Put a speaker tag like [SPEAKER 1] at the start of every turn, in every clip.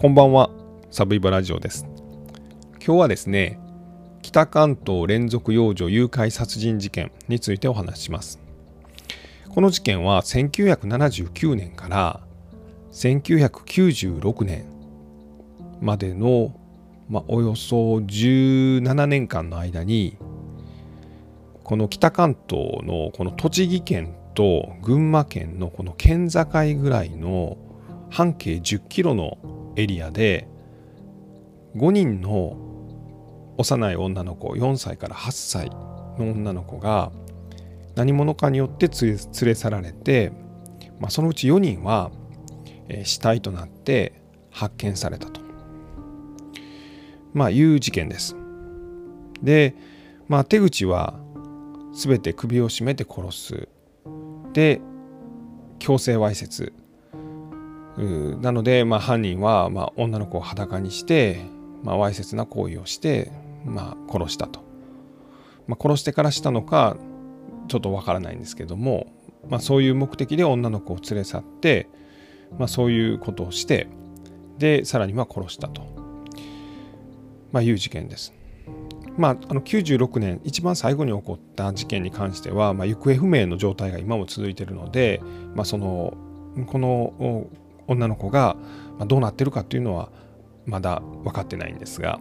[SPEAKER 1] こんばんは、サブイバラジオです。今日はですね、北関東連続幼女誘拐殺人事件についてお話しします。この事件は1979年から1996年までの、まあ、およそ17年間の間にこの北関東のこの栃木県と群馬県のこの県境ぐらいの半径10キロのエリアで5人の幼い女の子4歳から8歳の女の子が何者かによって連れ去られて、まあ、そのうち4人は死体となって発見されたと、まあ、いう事件です。で、まあ、手口は全て首を絞めて殺す。で強制わいせつ。なので、まあ、犯人は、まあ、女の子を裸にして、まあ、わいせつな行為をして、まあ、殺したと。まあ、殺してからしたのかちょっとわからないんですけども、まあ、そういう目的で女の子を連れ去って、まあ、そういうことをしてでさらには殺したと、まあ、いう事件です。まあ、あの96年一番最後に起こった事件に関しては、まあ、行方不明の状態が今も続いているので、まあ、そのこの女の子がどうなってるかっていうのはまだ分かってないんですが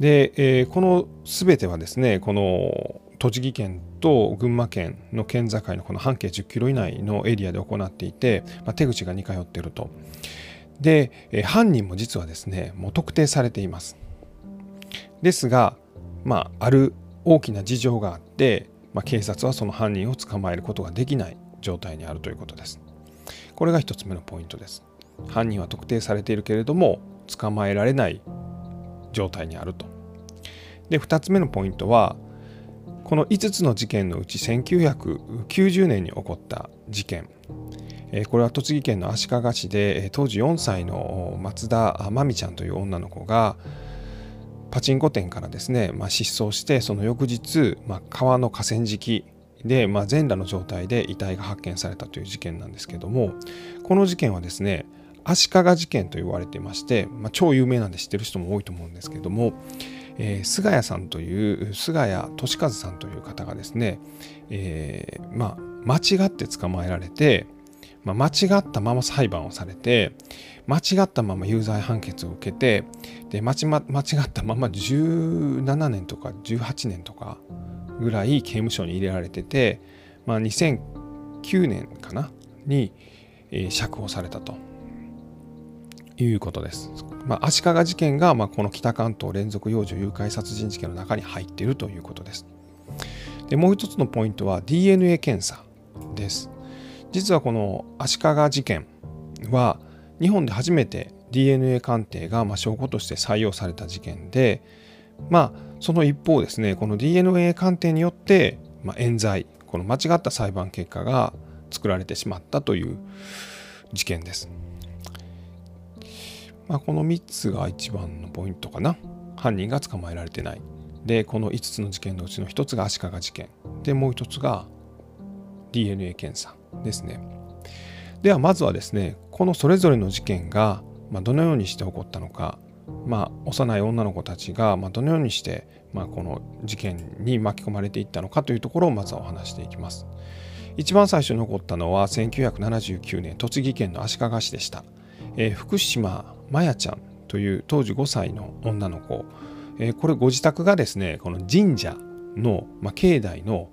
[SPEAKER 1] で、えー、この全てはですねこの栃木県と群馬県の県境のこの半径10キロ以内のエリアで行っていて、まあ、手口が似通っていると。で、えー、犯人も実はですねもう特定されています。ですが、まあ、ある大きな事情があって、まあ、警察はその犯人を捕まえることができない状態にあるということです。これが1つ目のポイントです。犯人は特定されているけれども捕まえられない状態にあると。で2つ目のポイントはこの5つの事件のうち1990年に起こった事件これは栃木県の足利市で当時4歳の松田真美ちゃんという女の子がパチンコ店からですね、まあ、失踪してその翌日、まあ、川の河川敷で、まあ、全裸の状態で遺体が発見されたという事件なんですけどもこの事件はですね足利事件と言われていまして、まあ、超有名なんで知ってる人も多いと思うんですけども、えー、菅谷さんという菅谷俊和さんという方がですね、えー、まあ間違って捕まえられて、まあ、間違ったまま裁判をされて間違ったまま有罪判決を受けてで間違ったまま17年とか18年とかぐらい刑務所に入れられてて、まあ、2009年かなに、えー、釈放されたということです。まあ、足利事件が、まあ、この北関東連続幼女誘拐殺人事件の中に入っているということです。でもう一つのポイントは DNA 検査です。実はこの足利事件は日本で初めて DNA 鑑定がま証拠として採用された事件でまあその一方ですねこの DNA 鑑定によって、まあ、冤罪この間違った裁判結果が作られてしまったという事件です。まあ、この3つが一番のポイントかな。犯人が捕まえられてない。で、この5つの事件のうちの1つが足利事件。で、もう1つが DNA 検査ですね。ではまずはですね、このそれぞれの事件がどのようにして起こったのかまあ、幼い女の子たちが、まどのようにして、まあ、この事件に巻き込まれていったのかというところをまずはお話していきます。一番最初に起こったのは1979年栃木県の足利市でした。えー、福島麻也ちゃんという当時5歳の女の子、えー、これご自宅がですねこの神社の、まあ、境内の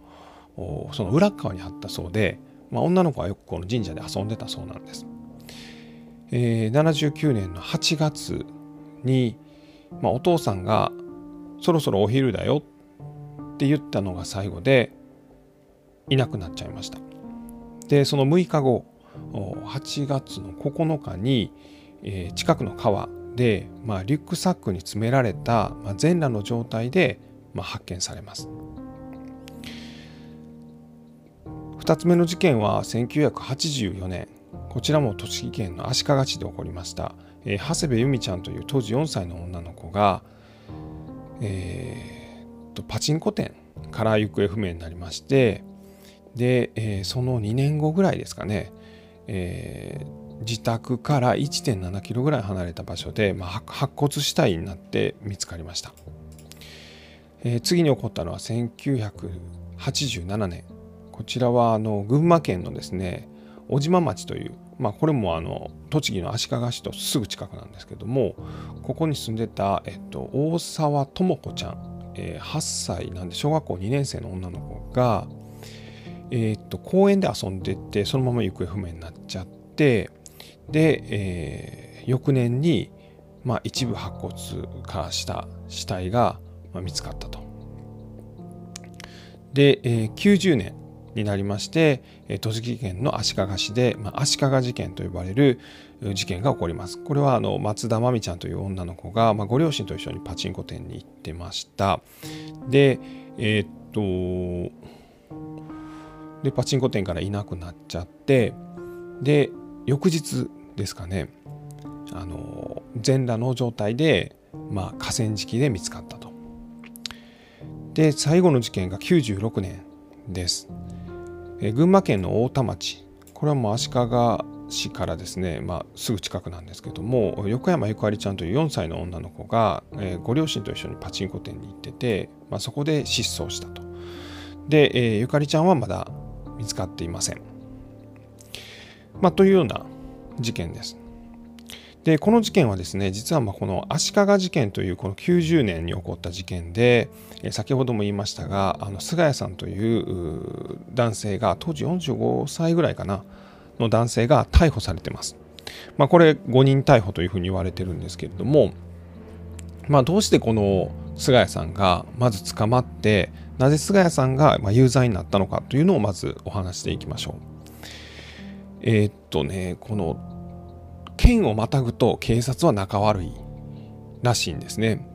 [SPEAKER 1] その裏側にあったそうで、まあ、女の子はよくこの神社で遊んでたそうなんです。えー、79年の8月に、まあ、お父さんがそろそろお昼だよって言ったのが最後でいなくなっちゃいました。でその6日後8月の9日に、えー、近くの川で、まあ、リュックサックに詰められた、まあ、全裸の状態で、まあ、発見されます。2つ目の事件は1984年こちらも栃木県の足利市で起こりました。えー、長谷部由美ちゃんという当時4歳の女の子が、えー、とパチンコ店から行方不明になりましてで、えー、その2年後ぐらいですかね、えー、自宅から1.7キロぐらい離れた場所で、まあ、白骨死体になって見つかりました、えー、次に起こったのは1987年。こちらはあの群馬県のですね小島町という、まあ、これもあの栃木の足利市とすぐ近くなんですけどもここに住んでた、えっと、大沢智子ちゃん、えー、8歳なんで小学校2年生の女の子が、えー、っと公園で遊んでてそのまま行方不明になっちゃってで、えー、翌年に、まあ、一部白骨化した死体が見つかったと。で、えー、90年になりまして栃木県の足利市で、まあ、足利事件と呼ばれる事件が起こります。これはあの松田真美ちゃんという女の子が、まあ、ご両親と一緒にパチンコ店に行ってました。でえー、っとでパチンコ店からいなくなっちゃってで翌日ですかねあの全裸の状態で、まあ、河川敷で見つかったと。で最後の事件が96年です。え群馬県の太田町。これはもう足利市からですね、まあ、すぐ近くなんですけども横山ゆかりちゃんという4歳の女の子が、え、ご両親と一緒にパチンコ店に行ってて、まあ、そこで失踪したと。で、え、ゆかりちゃんはまだ見つかっていません、まあ、というような事件です。でこの事件はですね実はまこの足利事件というこの90年に起こった事件で先ほども言いましたがあの菅谷さんという男性が当時45歳ぐらいかなの男性が逮捕されてます。まあ、これ5人逮捕というふうに言われてるんですけれども、まあ、どうしてこの菅谷さんがまず捕まってなぜ菅谷さんが有罪になったのかというのをまずお話していきましょう。えー、っとねこの県をまたぐと警察は仲悪いらしいんですね。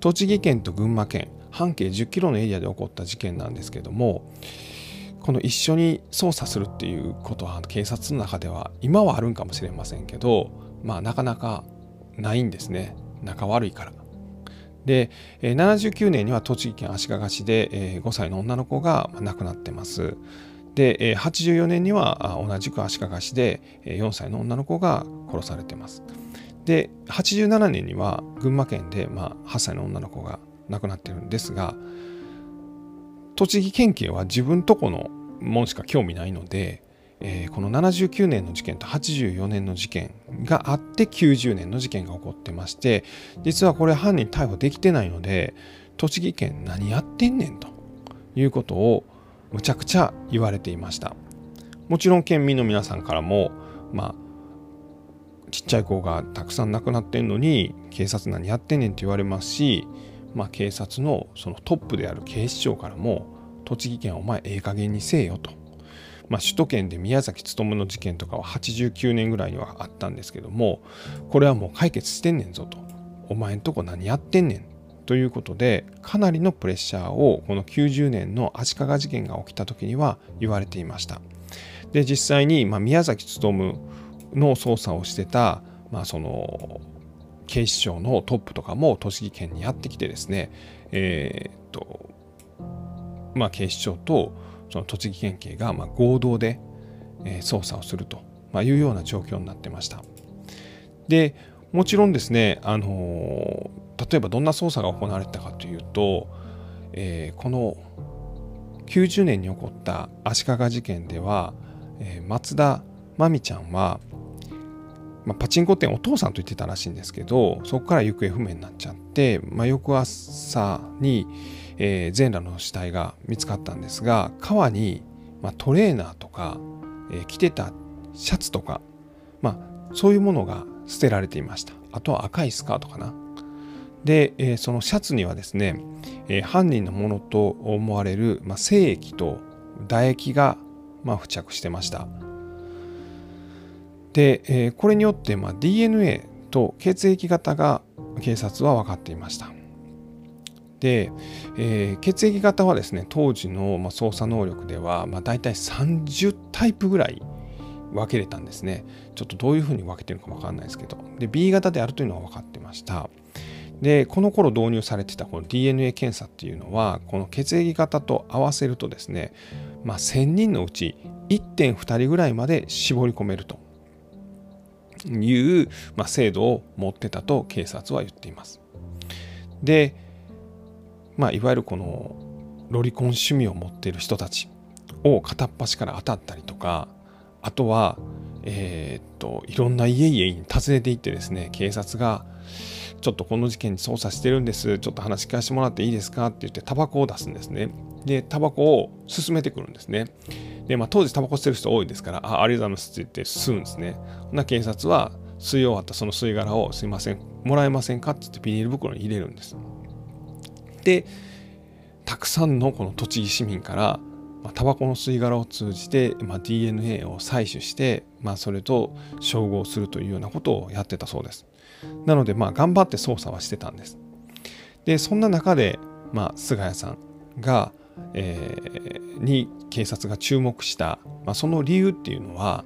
[SPEAKER 1] 栃木県と群馬県半径10キロのエリアで起こった事件なんですけどもこの一緒に捜査するっていうことは警察の中では今はあるんかもしれませんけどまあなかなかないんですね仲悪いから。で79年には栃木県足利市で5歳の女の子が亡くなってます。で84年には同じく足利市で4歳の女の子が殺されてます。で87年には群馬県で、ま、8歳の女の子が亡くなってるんですが栃木県警は自分とこのもんしか興味ないので、えー、この79年の事件と84年の事件があって90年の事件が起こってまして実はこれ犯人逮捕できてないので栃木県何やってんねんということをむちゃくちゃ言われていました。もちろん県民の皆さんからもまあちっちゃい子がたくさん亡くなってんのに警察何やってんねんって言われますし、まあ、警察のそのトップである警視庁からも栃木県お前ええ加減にせえよと、まあ、首都圏で宮崎勉の事件とかは89年ぐらいにはあったんですけどもこれはもう解決してんねんぞと。お前んとこ何やってんねんということでかなりのプレッシャーをこの90年の足利事件が起きた時には言われていました。で実際に、ま、宮崎勉の捜査をしてた、まあ、その警視庁のトップとかも栃木県にやってきてですね、えー、っとまあ、警視庁とその栃木県警がま合同で、捜査をすると、いうような状況になってました。でもちろんですね、あの例えばどんな捜査が行われたかというと、えー、この90年に起こった足利事件では、えー、松田真美ちゃんは、まあ、パチンコ店お父さんと言ってたらしいんですけどそこから行方不明になっちゃって、まあ、翌朝に、えー、全裸の死体が見つかったんですが川に、まあ、トレーナーとか、えー、着てたシャツとか、まあ、そういうものが捨てられていました。あとは赤いスカートかな。で、えー、そのシャツにはですね、えー、犯人のものと思われる、まあ、精液と唾液が、まあ、付着してました。で、えー、これによって、まあ、DNA と血液型が警察は分かっていました。で、えー、血液型はですね当時の、まあ、捜査能力では、まあ、大体30タイプぐらい分けれたんですね。ちょっとどういうふうに分けてるか分かんないですけど。で B 型であるというのは分かってました。でこの頃導入されてたこの DNA 検査っていうのはこの血液型と合わせるとですね、まあ、1000人のうち1.2人ぐらいまで絞り込めるという、まあ、制度を持ってたと警察は言っています。で、まあ、いわゆるこのロリコン趣味を持っている人たちを片っ端から当たったりとかあとは、えー、っといろんな家々に訪ねていってですね警察がちょっとこの事件に捜査してるんです。ちょっと話聞かせてもらっていいですかって言ってタバコを出すんですね。でタバコを進めてくるんですね。で、まあ、当時タバコ吸ってる人多いですからあありがとうございますって言って吸うんですね。な警察は吸い終わったその吸い殻をすいませんもらえませんかって言ってビニール袋に入れるんです。でたくさんのこの栃木市民からまあ、タバコの吸い殻を通じて、まあ、DNA を採取して、まあ、それと照合するというようなことをやってたそうです。なので、まあ、頑張って捜査はしてたんです。で、そんな中で、まあ、菅谷さんが、えー、に警察が注目した、まあ、その理由っていうのは、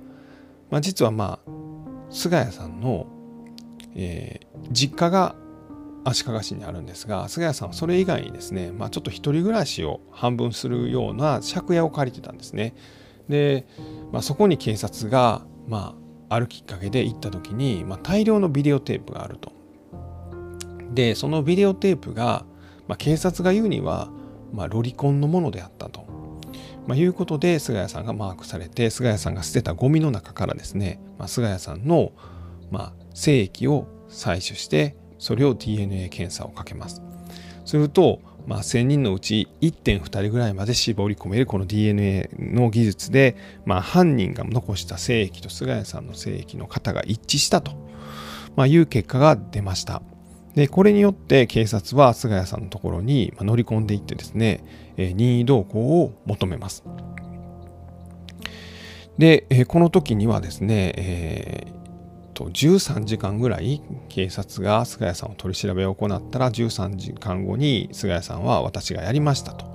[SPEAKER 1] まあ、実はまあ菅谷さんの、えー、実家が足利市にあるんですが菅谷さんはそれ以外にですね、まあ、ちょっと一人暮らしを半分するような借家を借りてたんですね。で、まあ、そこに警察が、まあ、あるきっかけで行った時に、まあ、大量のビデオテープがあると。でそのビデオテープが、まあ、警察が言うには、まあ、ロリコンのものであったと。まあ、いうことで菅谷さんがマークされて菅谷さんが捨てたゴミの中からですね、まあ、菅谷さんの、まあ、精液を採取してそれを DNA 検査をかけます。すると、まあ、1000人のうち1.2人ぐらいまで絞り込めるこの DNA の技術で、まあ、犯人が残した精液と菅谷さんの精液の型が一致したと、まあ、いう結果が出ました。でこれによって警察は菅谷さんのところに乗り込んでいってですね、え任意同行を求めます。で、えこの時にはですね、えーと13時間ぐらい警察が菅谷さんを取り調べを行ったら13時間後に菅谷さんは私がやりましたと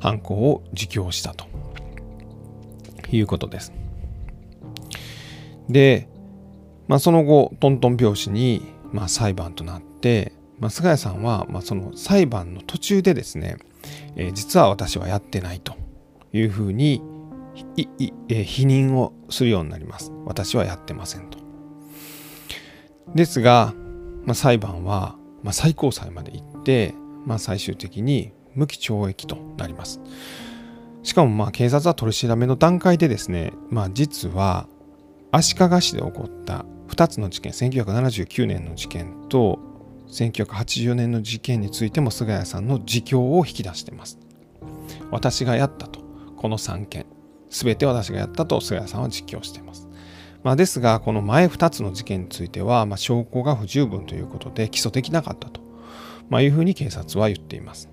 [SPEAKER 1] 犯行を自供したということです。で、まあ、その後トントン拍子に、まあ、裁判となって、まあ、菅谷さんは、まあ、その裁判の途中でですね、えー、実は私はやってないというふうにいい、えー、否認をするようになります。私はやってませんと。ですが、まあ、裁判は、まあ、最高裁まで行って、まあ、最終的に無期懲役となります。しかもまあ警察は取り調べの段階でですね、まあ、実は足利市で起こった2つの事件1979年の事件と1980年の事件についても菅谷さんの自供を引き出しています。私がやったとこの3件全て私がやったと菅谷さんは実況しています。まあ、ですが、この前2つの事件については、まあ、証拠が不十分ということで起訴できなかったと、まあ、いうふうに警察は言っています。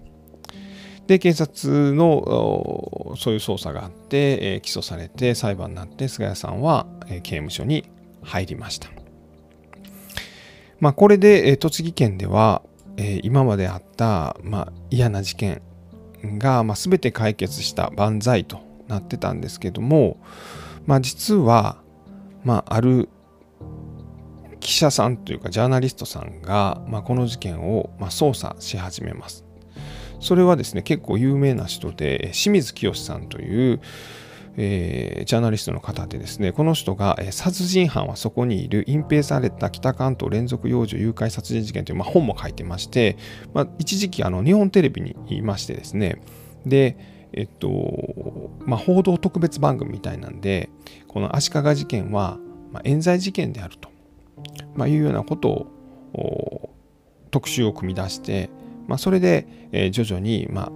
[SPEAKER 1] で、警察のそういう捜査があって、え、起訴されて裁判になって、菅谷さんは、え、刑務所に入りました。まあ、これで、え、栃木県では、え、今まであった、まあ、嫌な事件が、まあ、全て解決した万歳となってたんですけども、まあ、実は、まあ、ある記者さんというかジャーナリストさんが、まあ、この事件を、まあ、捜査し始めます。それはですね結構有名な人で清水清さんという、えー、ジャーナリストの方でですねこの人が、えー、殺人犯はそこにいる隠蔽された北関東連続幼女誘拐殺人事件という、まあ、本も書いてまして、まあ、一時期あの日本テレビにいましてですねでえっとまあ、報道特別番組みたいなんでこの足利事件は、まあ、冤罪事件であると、まあ、いうようなことを特集を組み出して、まあ、それで、えー、徐々に、まあ、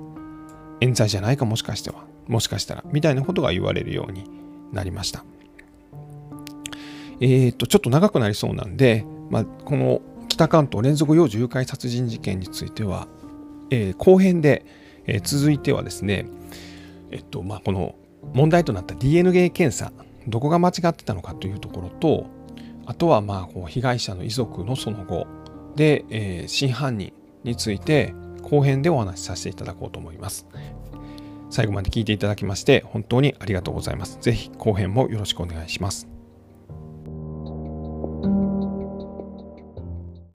[SPEAKER 1] 冤罪じゃないかもしかしてはもしかしたらみたいなことが言われるようになりました。えー、とちょっと長くなりそうなんで、まあ、この北関東連続幼女誘拐殺人事件については、えー、後編で、えー、続いてはですね、えっとまあ、この問題となった DNA 検査どこが間違ってたのかというところとあとはまあこう被害者の遺族のその後で、えー、真犯人について後編でお話しさせていただこうと思います。最後まで聞いていただきまして本当にありがとうございます。ぜひ後編もよろしくお願いします。